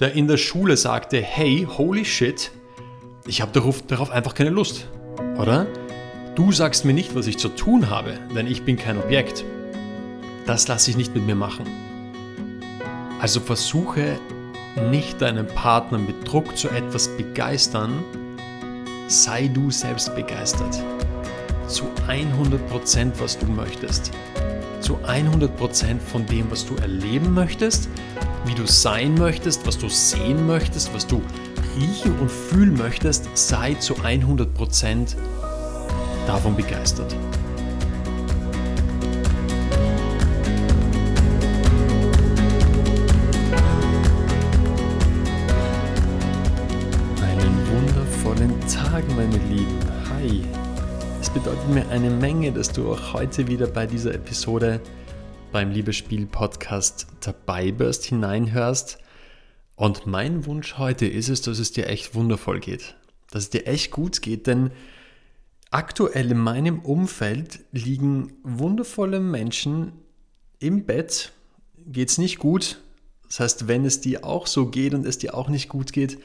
der in der Schule sagte, hey, holy shit, ich habe darauf, einfach keine Lust, oder? Du sagst mir nicht, was ich zu tun habe, denn ich bin kein Objekt. Das lasse ich nicht mit mir machen. Also versuche nicht deinen Partner mit Druck zu etwas begeistern, sei du selbst begeistert. Zu 100% was du möchtest. Zu 100% von dem, was du erleben möchtest, wie du sein möchtest, was du sehen möchtest, was du riechen und fühlen möchtest, sei zu 100% davon begeistert. Einen wundervollen Tag, meine Lieben. Hi. Es bedeutet mir eine Menge, dass du auch heute wieder bei dieser Episode beim Liebespiel-Podcast dabei bist, hineinhörst. Und mein Wunsch heute ist es, dass es dir echt wundervoll geht. Dass es dir echt gut geht, denn aktuell in meinem Umfeld liegen wundervolle Menschen im Bett, geht es nicht gut. Das heißt, wenn es dir auch so geht und es dir auch nicht gut geht,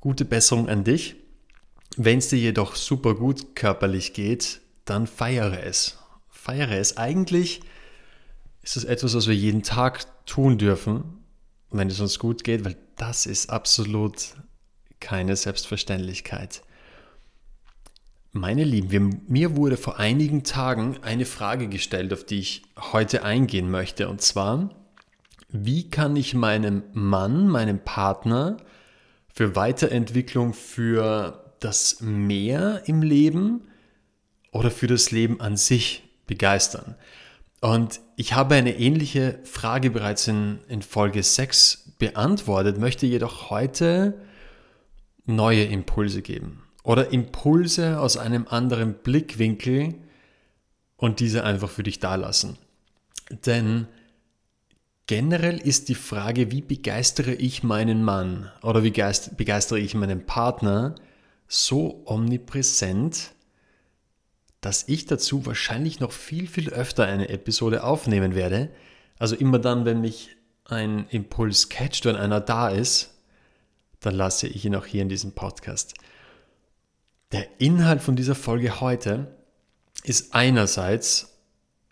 gute Besserung an dich. Wenn es dir jedoch super gut körperlich geht, dann feiere es. Feiere es. Eigentlich ist es etwas, was wir jeden Tag tun dürfen, wenn es uns gut geht, weil das ist absolut keine Selbstverständlichkeit. Meine Lieben, wir, mir wurde vor einigen Tagen eine Frage gestellt, auf die ich heute eingehen möchte. Und zwar, wie kann ich meinem Mann, meinem Partner für Weiterentwicklung, für das Mehr im Leben oder für das Leben an sich begeistern? Und ich habe eine ähnliche Frage bereits in, in Folge 6 beantwortet, möchte jedoch heute neue Impulse geben. Oder Impulse aus einem anderen Blickwinkel und diese einfach für dich dalassen. Denn generell ist die Frage, wie begeistere ich meinen Mann oder wie begeistere ich meinen Partner so omnipräsent, dass ich dazu wahrscheinlich noch viel, viel öfter eine Episode aufnehmen werde. Also immer dann, wenn mich ein Impuls catcht, wenn einer da ist, dann lasse ich ihn auch hier in diesem Podcast. Der Inhalt von dieser Folge heute ist einerseits,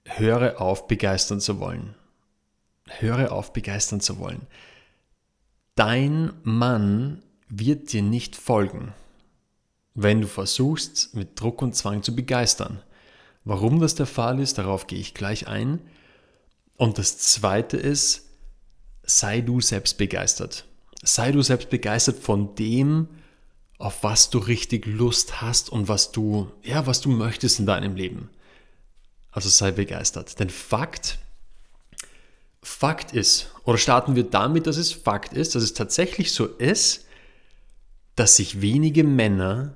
höre auf, begeistern zu wollen. Höre auf, begeistern zu wollen. Dein Mann wird dir nicht folgen wenn du versuchst, mit Druck und Zwang zu begeistern. Warum das der Fall ist, darauf gehe ich gleich ein. Und das Zweite ist, sei du selbst begeistert. Sei du selbst begeistert von dem, auf was du richtig Lust hast und was du, ja, was du möchtest in deinem Leben. Also sei begeistert. Denn Fakt, Fakt ist, oder starten wir damit, dass es Fakt ist, dass es tatsächlich so ist, dass sich wenige Männer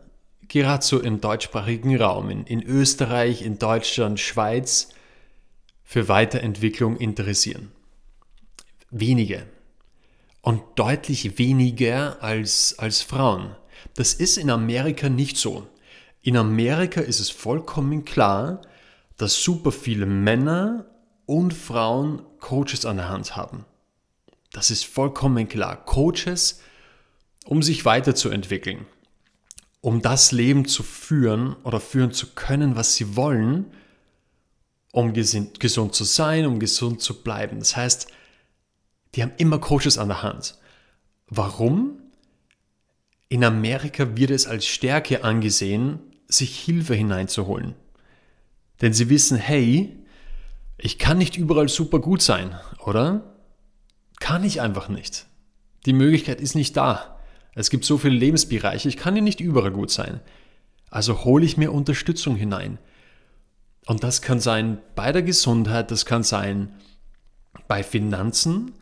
gerade so im deutschsprachigen Raum, in, in Österreich, in Deutschland, Schweiz, für Weiterentwicklung interessieren. Wenige. Und deutlich weniger als, als Frauen. Das ist in Amerika nicht so. In Amerika ist es vollkommen klar, dass super viele Männer und Frauen Coaches an der Hand haben. Das ist vollkommen klar. Coaches, um sich weiterzuentwickeln um das Leben zu führen oder führen zu können, was sie wollen, um gesund zu sein, um gesund zu bleiben. Das heißt, die haben immer Coaches an der Hand. Warum? In Amerika wird es als Stärke angesehen, sich Hilfe hineinzuholen. Denn sie wissen, hey, ich kann nicht überall super gut sein, oder? Kann ich einfach nicht. Die Möglichkeit ist nicht da. Es gibt so viele Lebensbereiche, ich kann ja nicht überall gut sein. Also hole ich mir Unterstützung hinein. Und das kann sein bei der Gesundheit, das kann sein bei Finanzen,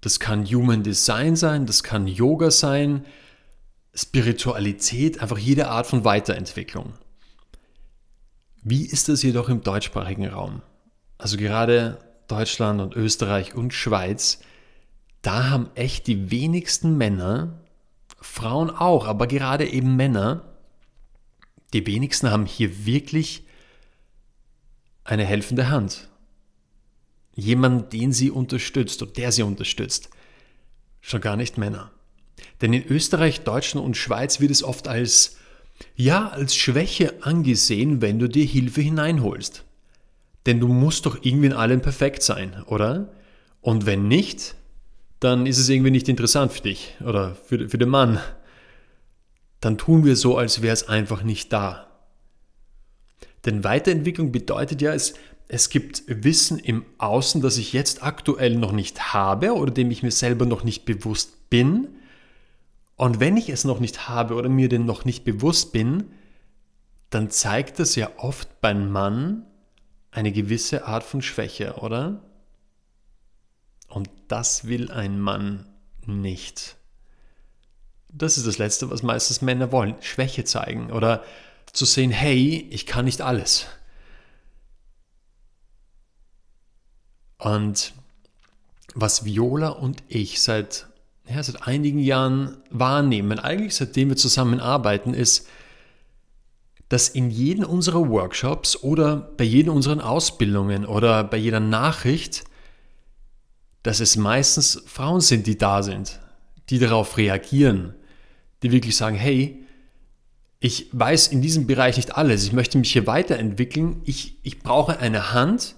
das kann Human Design sein, das kann Yoga sein, Spiritualität, einfach jede Art von Weiterentwicklung. Wie ist das jedoch im deutschsprachigen Raum? Also gerade Deutschland und Österreich und Schweiz, da haben echt die wenigsten Männer Frauen auch, aber gerade eben Männer, die wenigsten haben hier wirklich eine helfende Hand. Jemand, den sie unterstützt und der sie unterstützt. schon gar nicht Männer. Denn in Österreich, Deutschland und Schweiz wird es oft als ja, als Schwäche angesehen, wenn du dir Hilfe hineinholst. Denn du musst doch irgendwie in allem perfekt sein, oder? Und wenn nicht, dann ist es irgendwie nicht interessant für dich oder für, für den Mann. Dann tun wir so, als wäre es einfach nicht da. Denn Weiterentwicklung bedeutet ja, es, es gibt Wissen im Außen, das ich jetzt aktuell noch nicht habe oder dem ich mir selber noch nicht bewusst bin. Und wenn ich es noch nicht habe oder mir denn noch nicht bewusst bin, dann zeigt das ja oft beim Mann eine gewisse Art von Schwäche, oder? Und das will ein Mann nicht. Das ist das Letzte, was meistens Männer wollen. Schwäche zeigen oder zu sehen, hey, ich kann nicht alles. Und was Viola und ich seit, ja, seit einigen Jahren wahrnehmen, eigentlich seitdem wir zusammenarbeiten, ist, dass in jedem unserer Workshops oder bei jeder unseren Ausbildungen oder bei jeder Nachricht, dass es meistens Frauen sind, die da sind, die darauf reagieren, die wirklich sagen, hey, ich weiß in diesem Bereich nicht alles, ich möchte mich hier weiterentwickeln, ich, ich brauche eine Hand,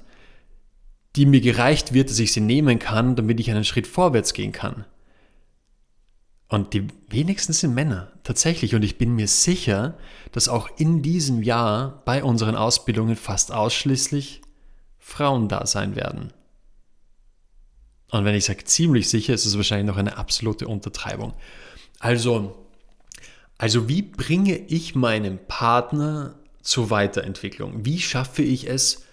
die mir gereicht wird, dass ich sie nehmen kann, damit ich einen Schritt vorwärts gehen kann. Und die wenigsten sind Männer, tatsächlich. Und ich bin mir sicher, dass auch in diesem Jahr bei unseren Ausbildungen fast ausschließlich Frauen da sein werden. Und wenn ich sage ziemlich sicher, ist es wahrscheinlich noch eine absolute Untertreibung. Also, also wie bringe ich meinen Partner zur Weiterentwicklung? Wie schaffe ich es,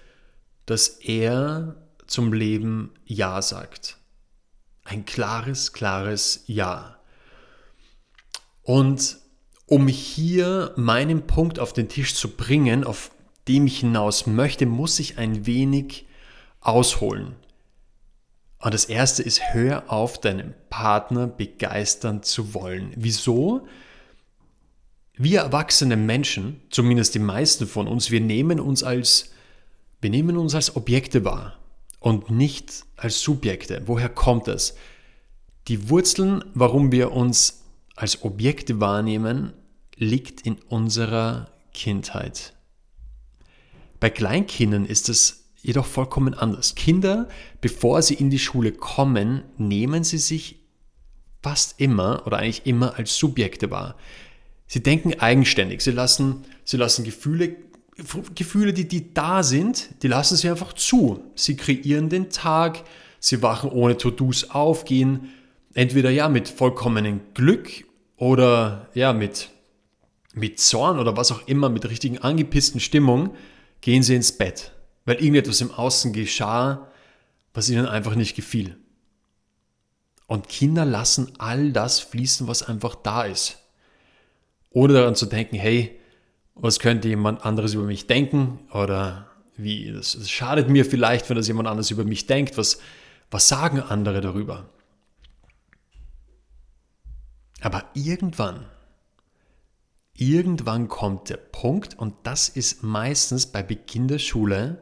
dass er zum Leben Ja sagt? Ein klares, klares Ja. Und um hier meinen Punkt auf den Tisch zu bringen, auf dem ich hinaus möchte, muss ich ein wenig ausholen. Und das erste ist, hör auf, deinen Partner begeistern zu wollen. Wieso? Wir erwachsene Menschen, zumindest die meisten von uns, wir nehmen uns als, wir nehmen uns als Objekte wahr und nicht als Subjekte. Woher kommt das? Die Wurzeln, warum wir uns als Objekte wahrnehmen, liegt in unserer Kindheit. Bei Kleinkindern ist es jedoch vollkommen anders. Kinder, bevor sie in die Schule kommen, nehmen sie sich fast immer oder eigentlich immer als Subjekte wahr. Sie denken eigenständig, sie lassen, sie lassen Gefühle, Gefühle, die, die da sind, die lassen sie einfach zu. Sie kreieren den Tag, sie wachen ohne To-Dos auf, gehen entweder ja mit vollkommenem Glück oder ja mit, mit Zorn oder was auch immer, mit richtigen angepissten Stimmung, gehen sie ins Bett, weil irgendetwas im Außen geschah, was ihnen einfach nicht gefiel. Und Kinder lassen all das fließen, was einfach da ist. Oder daran zu denken, hey, was könnte jemand anderes über mich denken? Oder wie, das, das schadet mir vielleicht, wenn das jemand anderes über mich denkt. Was, was sagen andere darüber? Aber irgendwann, irgendwann kommt der Punkt, und das ist meistens bei Beginn der Schule,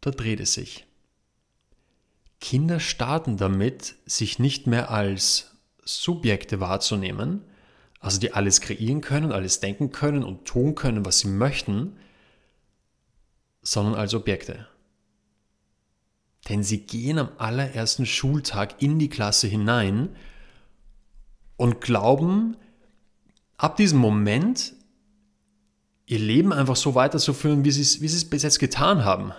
da dreht es sich. Kinder starten damit, sich nicht mehr als Subjekte wahrzunehmen, also die alles kreieren können, alles denken können und tun können, was sie möchten, sondern als Objekte. Denn sie gehen am allerersten Schultag in die Klasse hinein und glauben, ab diesem Moment ihr Leben einfach so weiterzuführen, wie sie es, bis jetzt getan haben.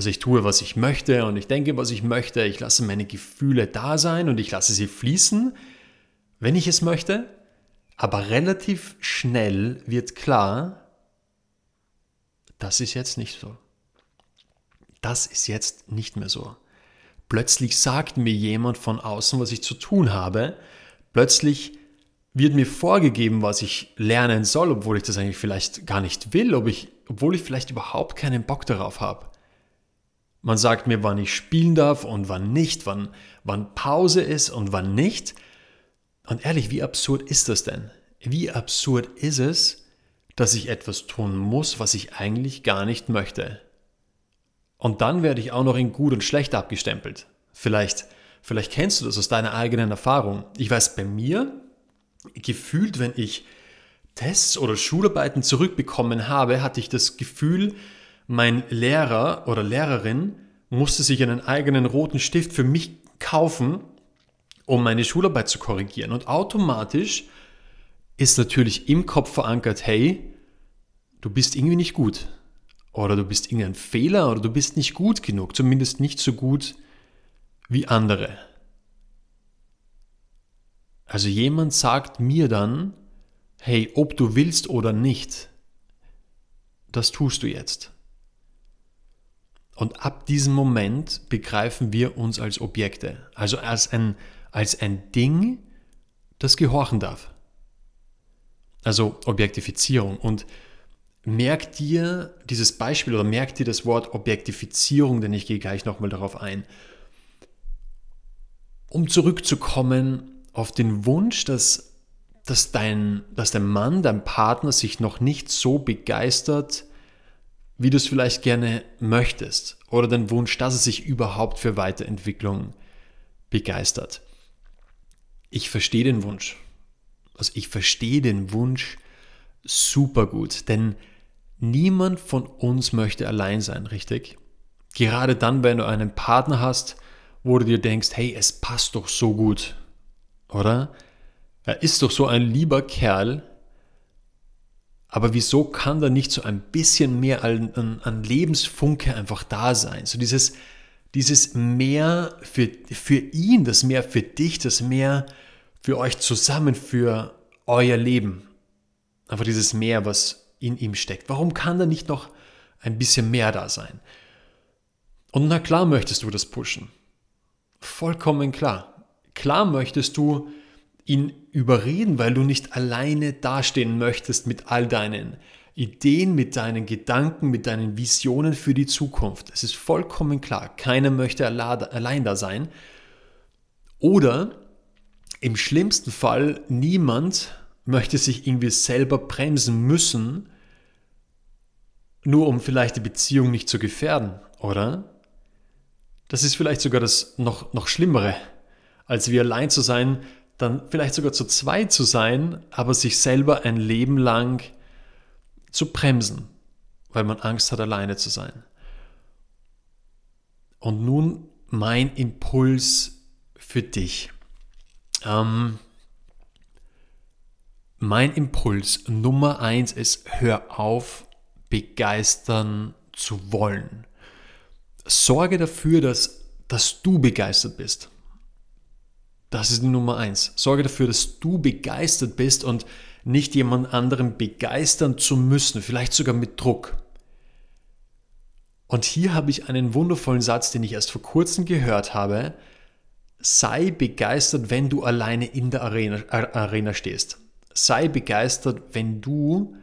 Also ich tue, was ich möchte und ich denke, was ich möchte. Ich lasse meine Gefühle da sein und ich lasse sie fließen, wenn ich es möchte. Aber relativ schnell wird klar, das ist jetzt nicht so. Das ist jetzt nicht mehr so. Plötzlich sagt mir jemand von außen, was ich zu tun habe. Plötzlich wird mir vorgegeben, was ich lernen soll, obwohl ich das eigentlich vielleicht gar nicht will, ob ich, obwohl ich vielleicht überhaupt keinen Bock darauf habe. Man sagt mir, wann ich spielen darf und wann nicht, wann, wann Pause ist und wann nicht. Und ehrlich, wie absurd ist das denn? Wie absurd ist es, dass ich etwas tun muss, was ich eigentlich gar nicht möchte? Und dann werde ich auch noch in gut und schlecht abgestempelt. Vielleicht vielleicht kennst du das aus deiner eigenen Erfahrung. Ich weiß bei mir, gefühlt, wenn ich Tests oder Schularbeiten zurückbekommen habe, hatte ich das Gefühl, mein Lehrer oder Lehrerin musste sich einen eigenen roten Stift für mich kaufen, um meine Schularbeit zu korrigieren. Und automatisch ist natürlich im Kopf verankert, hey, du bist irgendwie nicht gut. Oder du bist irgendein Fehler oder du bist nicht gut genug, zumindest nicht so gut wie andere. Also jemand sagt mir dann, hey, ob du willst oder nicht, das tust du jetzt. Und ab diesem Moment begreifen wir uns als Objekte, also als ein, als ein Ding, das gehorchen darf. Also Objektifizierung. Und merk dir dieses Beispiel oder merk dir das Wort Objektifizierung, denn ich gehe gleich nochmal darauf ein. Um zurückzukommen auf den Wunsch, dass, dass, dein, dass der Mann, dein Partner sich noch nicht so begeistert, wie du es vielleicht gerne möchtest. Oder den Wunsch, dass er sich überhaupt für Weiterentwicklung begeistert. Ich verstehe den Wunsch. Also ich verstehe den Wunsch super gut, denn niemand von uns möchte allein sein, richtig? Gerade dann, wenn du einen Partner hast, wo du dir denkst, hey, es passt doch so gut oder? Er ist doch so ein lieber Kerl, aber wieso kann da nicht so ein bisschen mehr an, an, Lebensfunke einfach da sein? So dieses, dieses mehr für, für ihn, das mehr für dich, das mehr für euch zusammen, für euer Leben. Einfach dieses Mehr, was in ihm steckt. Warum kann da nicht noch ein bisschen mehr da sein? Und na klar möchtest du das pushen. Vollkommen klar. Klar möchtest du ihn überreden, weil du nicht alleine dastehen möchtest mit all deinen Ideen, mit deinen Gedanken, mit deinen Visionen für die Zukunft. Es ist vollkommen klar, keiner möchte allein da sein. Oder im schlimmsten Fall, niemand möchte sich irgendwie selber bremsen müssen, nur um vielleicht die Beziehung nicht zu gefährden, oder? Das ist vielleicht sogar das noch, noch Schlimmere als wie allein zu sein, dann vielleicht sogar zu zweit zu sein, aber sich selber ein Leben lang zu bremsen, weil man Angst hat, alleine zu sein. Und nun mein Impuls für dich. Ähm, mein Impuls Nummer eins ist, hör auf, begeistern zu wollen. Sorge dafür, dass, dass du begeistert bist. Das ist die Nummer eins. Sorge dafür, dass du begeistert bist und nicht jemand anderen begeistern zu müssen, vielleicht sogar mit Druck. Und hier habe ich einen wundervollen Satz, den ich erst vor kurzem gehört habe. Sei begeistert, wenn du alleine in der Arena, Arena stehst. Sei begeistert, wenn du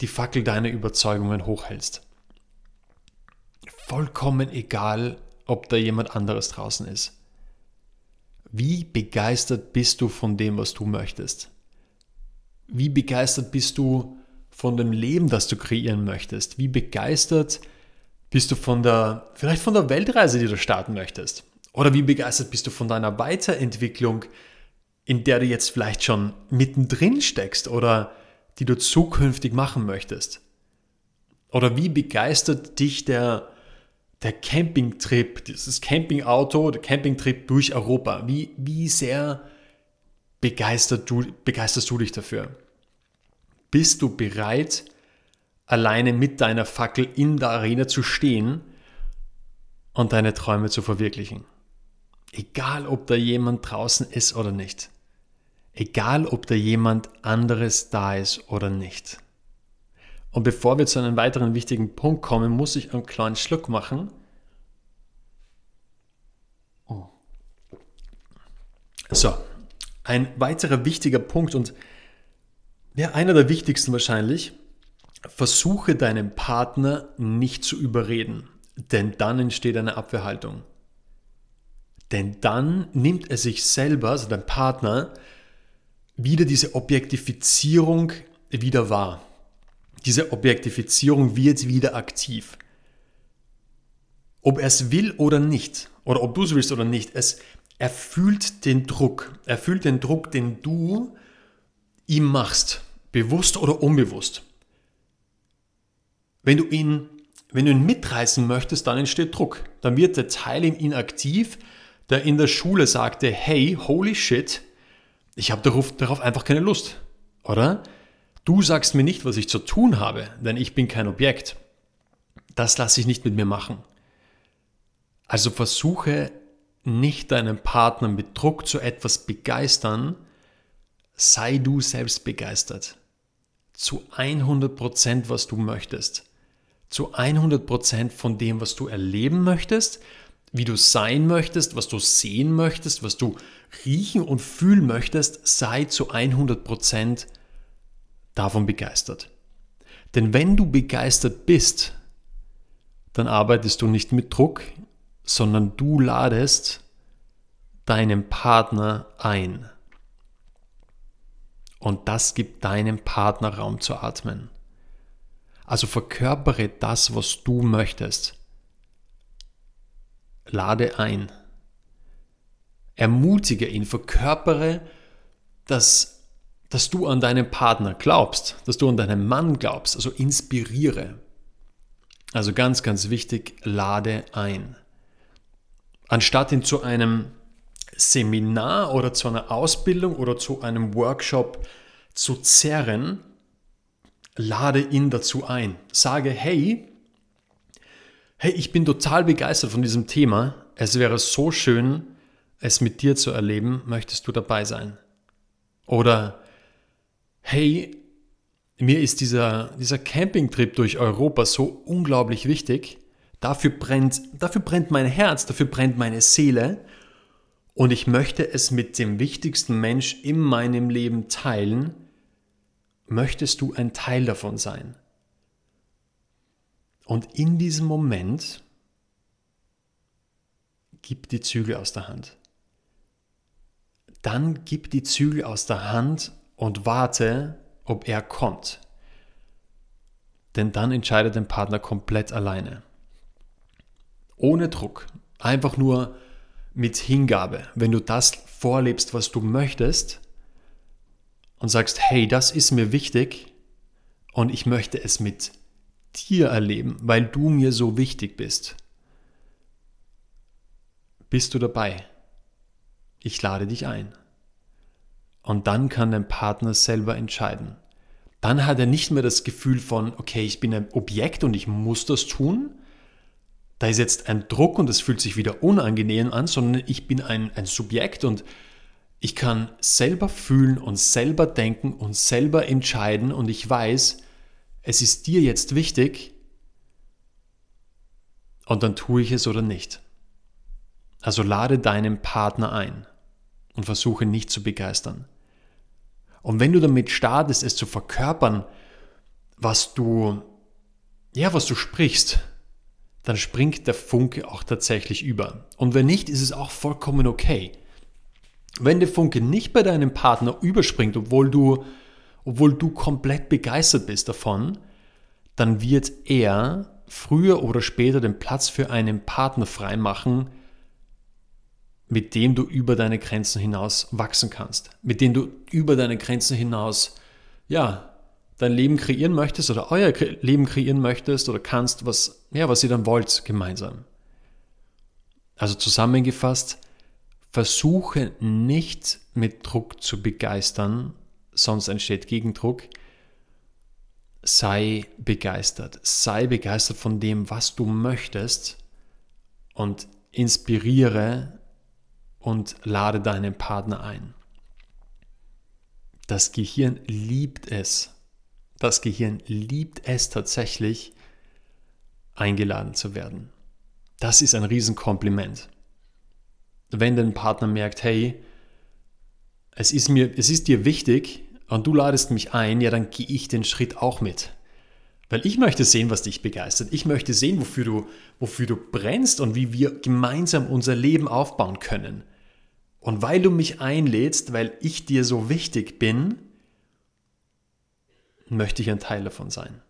die Fackel deiner Überzeugungen hochhältst. Vollkommen egal, ob da jemand anderes draußen ist. Wie begeistert bist du von dem, was du möchtest? Wie begeistert bist du von dem Leben, das du kreieren möchtest? Wie begeistert bist du von der, vielleicht von der Weltreise, die du starten möchtest? Oder wie begeistert bist du von deiner Weiterentwicklung, in der du jetzt vielleicht schon mittendrin steckst oder die du zukünftig machen möchtest? Oder wie begeistert dich der der Campingtrip, dieses Campingauto, der Campingtrip durch Europa, wie, wie sehr begeistert du, begeisterst du dich dafür? Bist du bereit, alleine mit deiner Fackel in der Arena zu stehen und deine Träume zu verwirklichen? Egal, ob da jemand draußen ist oder nicht. Egal, ob da jemand anderes da ist oder nicht. Und bevor wir zu einem weiteren wichtigen Punkt kommen, muss ich einen kleinen Schluck machen. Oh. So, ein weiterer wichtiger Punkt und ja, einer der wichtigsten wahrscheinlich, versuche deinen Partner nicht zu überreden, denn dann entsteht eine Abwehrhaltung. Denn dann nimmt er sich selber, also dein Partner, wieder diese Objektifizierung wieder wahr. Diese Objektifizierung wird wieder aktiv. Ob er es will oder nicht, oder ob du es willst oder nicht, es, er fühlt den Druck. Er fühlt den Druck, den du ihm machst, bewusst oder unbewusst. Wenn du ihn, wenn du ihn mitreißen möchtest, dann entsteht Druck. Dann wird der Teil in ihn aktiv, der in der Schule sagte, hey, holy shit, ich habe darauf, darauf einfach keine Lust, oder? Du sagst mir nicht, was ich zu tun habe, denn ich bin kein Objekt. Das lasse ich nicht mit mir machen. Also versuche nicht deinen Partner mit Druck zu etwas begeistern, sei du selbst begeistert. Zu 100%, was du möchtest. Zu 100% von dem, was du erleben möchtest, wie du sein möchtest, was du sehen möchtest, was du riechen und fühlen möchtest, sei zu 100% davon begeistert. Denn wenn du begeistert bist, dann arbeitest du nicht mit Druck, sondern du ladest deinen Partner ein. Und das gibt deinem Partner Raum zu atmen. Also verkörpere das, was du möchtest. Lade ein. Ermutige ihn, verkörpere, dass, dass du an deinen Partner glaubst, dass du an deinen Mann glaubst, also inspiriere. Also ganz, ganz wichtig, lade ein. Anstatt ihn zu einem Seminar oder zu einer Ausbildung oder zu einem Workshop zu zerren, lade ihn dazu ein. Sage, hey, hey, ich bin total begeistert von diesem Thema. Es wäre so schön, es mit dir zu erleben. Möchtest du dabei sein? Oder, hey, mir ist dieser, dieser Campingtrip durch Europa so unglaublich wichtig. Dafür brennt, dafür brennt mein Herz, dafür brennt meine Seele. Und ich möchte es mit dem wichtigsten Mensch in meinem Leben teilen. Möchtest du ein Teil davon sein? Und in diesem Moment gib die Zügel aus der Hand. Dann gib die Zügel aus der Hand und warte, ob er kommt. Denn dann entscheidet dein Partner komplett alleine ohne Druck, einfach nur mit Hingabe, wenn du das vorlebst, was du möchtest und sagst, hey, das ist mir wichtig und ich möchte es mit dir erleben, weil du mir so wichtig bist. Bist du dabei? Ich lade dich ein. Und dann kann dein Partner selber entscheiden. Dann hat er nicht mehr das Gefühl von, okay, ich bin ein Objekt und ich muss das tun, da ist jetzt ein Druck und es fühlt sich wieder unangenehm an, sondern ich bin ein, ein Subjekt und ich kann selber fühlen und selber denken und selber entscheiden und ich weiß, es ist dir jetzt wichtig und dann tue ich es oder nicht. Also lade deinen Partner ein und versuche nicht zu begeistern. Und wenn du damit startest, es zu verkörpern, was du, ja, was du sprichst, dann springt der Funke auch tatsächlich über. Und wenn nicht, ist es auch vollkommen okay. Wenn der Funke nicht bei deinem Partner überspringt, obwohl du, obwohl du komplett begeistert bist davon, dann wird er früher oder später den Platz für einen Partner freimachen, mit dem du über deine Grenzen hinaus wachsen kannst, mit dem du über deine Grenzen hinaus, ja, dein Leben kreieren möchtest oder euer Leben kreieren möchtest oder kannst, was, ja, was ihr dann wollt gemeinsam. Also zusammengefasst, versuche nicht mit Druck zu begeistern, sonst entsteht Gegendruck. Sei begeistert. Sei begeistert von dem, was du möchtest und inspiriere und lade deinen Partner ein. Das Gehirn liebt es, das Gehirn liebt es tatsächlich, eingeladen zu werden. Das ist ein Riesenkompliment. Wenn dein Partner merkt, hey, es ist, mir, es ist dir wichtig und du ladest mich ein, ja, dann gehe ich den Schritt auch mit. Weil ich möchte sehen, was dich begeistert. Ich möchte sehen, wofür du, wofür du brennst und wie wir gemeinsam unser Leben aufbauen können. Und weil du mich einlädst, weil ich dir so wichtig bin, möchte ich ein Teil davon sein.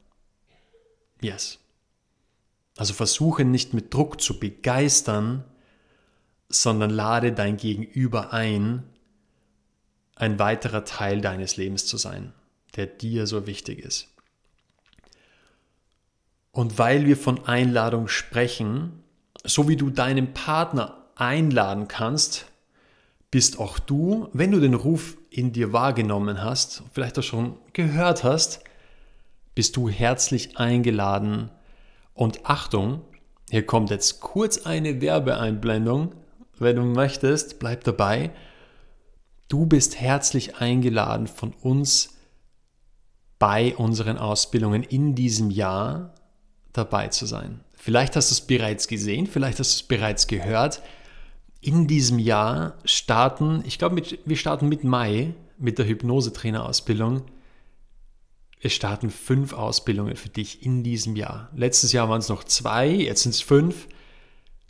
Yes. Also versuche nicht mit Druck zu begeistern, sondern lade dein Gegenüber ein, ein weiterer Teil deines Lebens zu sein, der dir so wichtig ist. Und weil wir von Einladung sprechen, so wie du deinen Partner einladen kannst, bist auch du, wenn du den Ruf in dir wahrgenommen hast, vielleicht auch schon gehört hast, bist du herzlich eingeladen. Und Achtung, hier kommt jetzt kurz eine Werbeeinblendung. Wenn du möchtest, bleib dabei. Du bist herzlich eingeladen von uns bei unseren Ausbildungen in diesem Jahr dabei zu sein. Vielleicht hast du es bereits gesehen, vielleicht hast du es bereits gehört. In diesem Jahr starten, ich glaube, wir starten mit Mai mit der Hypnosetrainerausbildung. Es starten fünf Ausbildungen für dich in diesem Jahr. Letztes Jahr waren es noch zwei, jetzt sind es fünf.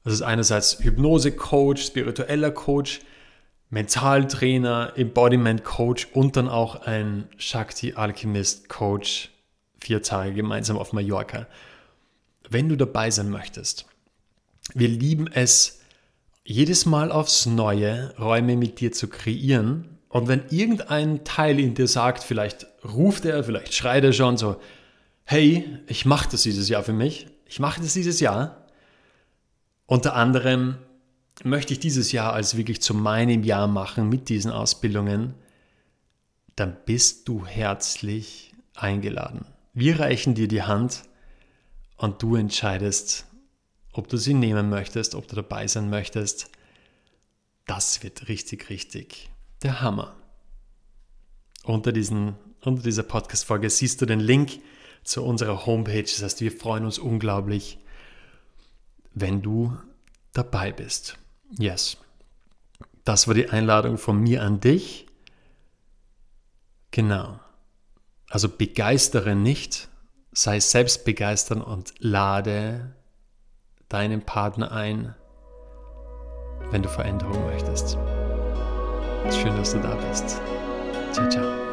Das ist einerseits Hypnose-Coach, spiritueller Coach, Mentaltrainer, Embodiment-Coach und dann auch ein Shakti-Alchemist-Coach, vier Tage gemeinsam auf Mallorca wenn du dabei sein möchtest. Wir lieben es, jedes Mal aufs Neue Räume mit dir zu kreieren. Und wenn irgendein Teil in dir sagt, vielleicht ruft er, vielleicht schreit er schon so, hey, ich mache das dieses Jahr für mich, ich mache das dieses Jahr. Unter anderem möchte ich dieses Jahr als wirklich zu meinem Jahr machen mit diesen Ausbildungen, dann bist du herzlich eingeladen. Wir reichen dir die Hand und du entscheidest, ob du sie nehmen möchtest, ob du dabei sein möchtest. Das wird richtig, richtig der Hammer. Unter, diesen, unter dieser Podcast-Folge siehst du den Link zu unserer Homepage. Das heißt, wir freuen uns unglaublich, wenn du dabei bist. Yes. Das war die Einladung von mir an dich. Genau. Also begeistere nicht, sei selbst begeistern und lade deinen Partner ein, wenn du Veränderung möchtest. Schön, dass du da bist. Ciao, ciao.